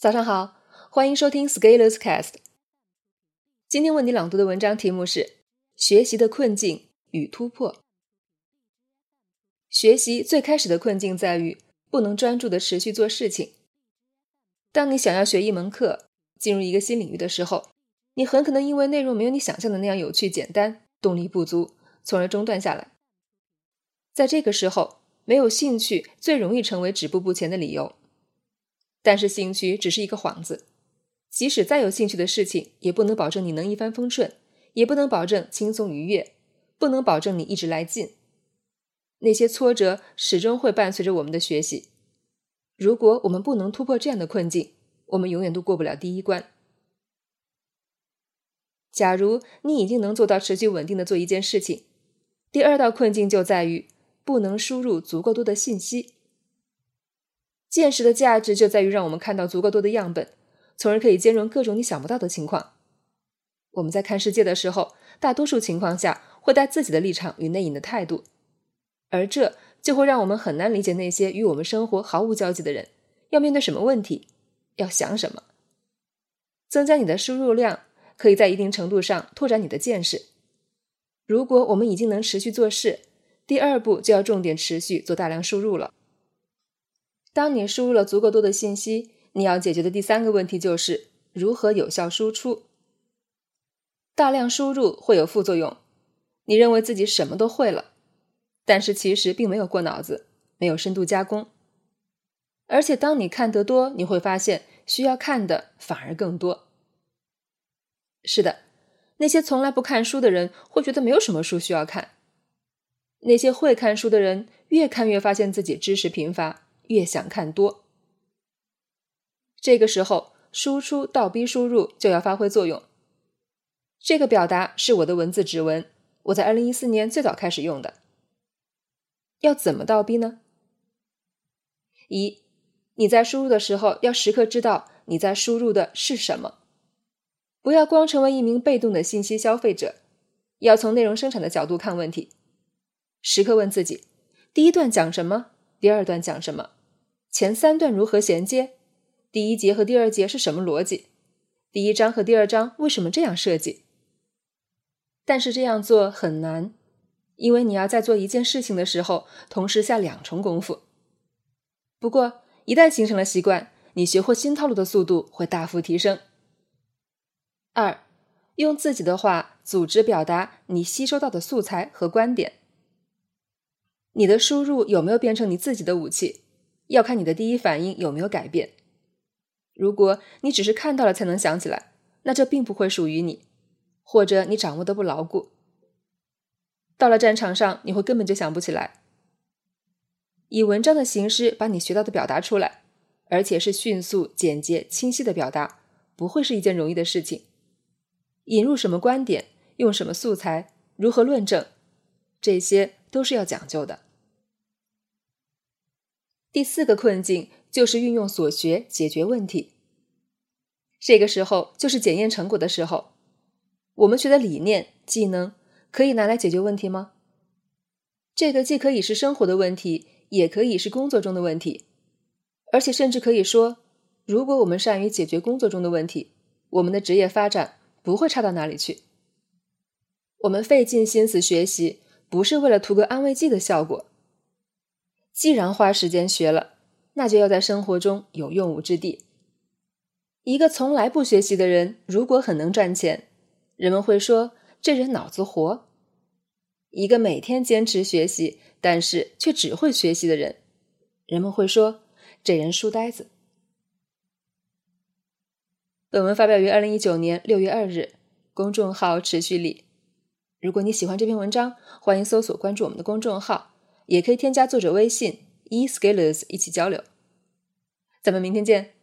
早上好，欢迎收听 Scalers Cast。今天为你朗读的文章题目是《学习的困境与突破》。学习最开始的困境在于不能专注的持续做事情。当你想要学一门课、进入一个新领域的时候，你很可能因为内容没有你想象的那样有趣简单，动力不足，从而中断下来。在这个时候，没有兴趣最容易成为止步不前的理由。但是兴趣只是一个幌子，即使再有兴趣的事情，也不能保证你能一帆风顺，也不能保证轻松愉悦，不能保证你一直来劲。那些挫折始终会伴随着我们的学习。如果我们不能突破这样的困境，我们永远都过不了第一关。假如你已经能做到持续稳定的做一件事情，第二道困境就在于不能输入足够多的信息。见识的价值就在于让我们看到足够多的样本，从而可以兼容各种你想不到的情况。我们在看世界的时候，大多数情况下会带自己的立场与内隐的态度，而这就会让我们很难理解那些与我们生活毫无交集的人要面对什么问题，要想什么。增加你的输入量，可以在一定程度上拓展你的见识。如果我们已经能持续做事，第二步就要重点持续做大量输入了。当你输入了足够多的信息，你要解决的第三个问题就是如何有效输出。大量输入会有副作用，你认为自己什么都会了，但是其实并没有过脑子，没有深度加工。而且当你看得多，你会发现需要看的反而更多。是的，那些从来不看书的人会觉得没有什么书需要看，那些会看书的人越看越发现自己知识贫乏。越想看多，这个时候输出倒逼输入就要发挥作用。这个表达是我的文字指纹，我在二零一四年最早开始用的。要怎么倒逼呢？一，你在输入的时候要时刻知道你在输入的是什么，不要光成为一名被动的信息消费者，要从内容生产的角度看问题，时刻问自己：第一段讲什么？第二段讲什么？前三段如何衔接？第一节和第二节是什么逻辑？第一章和第二章为什么这样设计？但是这样做很难，因为你要在做一件事情的时候同时下两重功夫。不过一旦形成了习惯，你学会新套路的速度会大幅提升。二，用自己的话组织表达你吸收到的素材和观点。你的输入有没有变成你自己的武器？要看你的第一反应有没有改变。如果你只是看到了才能想起来，那这并不会属于你，或者你掌握的不牢固。到了战场上，你会根本就想不起来。以文章的形式把你学到的表达出来，而且是迅速、简洁、清晰的表达，不会是一件容易的事情。引入什么观点，用什么素材，如何论证，这些都是要讲究的。第四个困境就是运用所学解决问题。这个时候就是检验成果的时候。我们学的理念、技能可以拿来解决问题吗？这个既可以是生活的问题，也可以是工作中的问题，而且甚至可以说，如果我们善于解决工作中的问题，我们的职业发展不会差到哪里去。我们费尽心思学习，不是为了图个安慰剂的效果。既然花时间学了，那就要在生活中有用武之地。一个从来不学习的人，如果很能赚钱，人们会说这人脑子活；一个每天坚持学习，但是却只会学习的人，人们会说这人书呆子。本文发表于二零一九年六月二日，公众号持续力。如果你喜欢这篇文章，欢迎搜索关注我们的公众号。也可以添加作者微信 e scalers 一起交流，咱们明天见。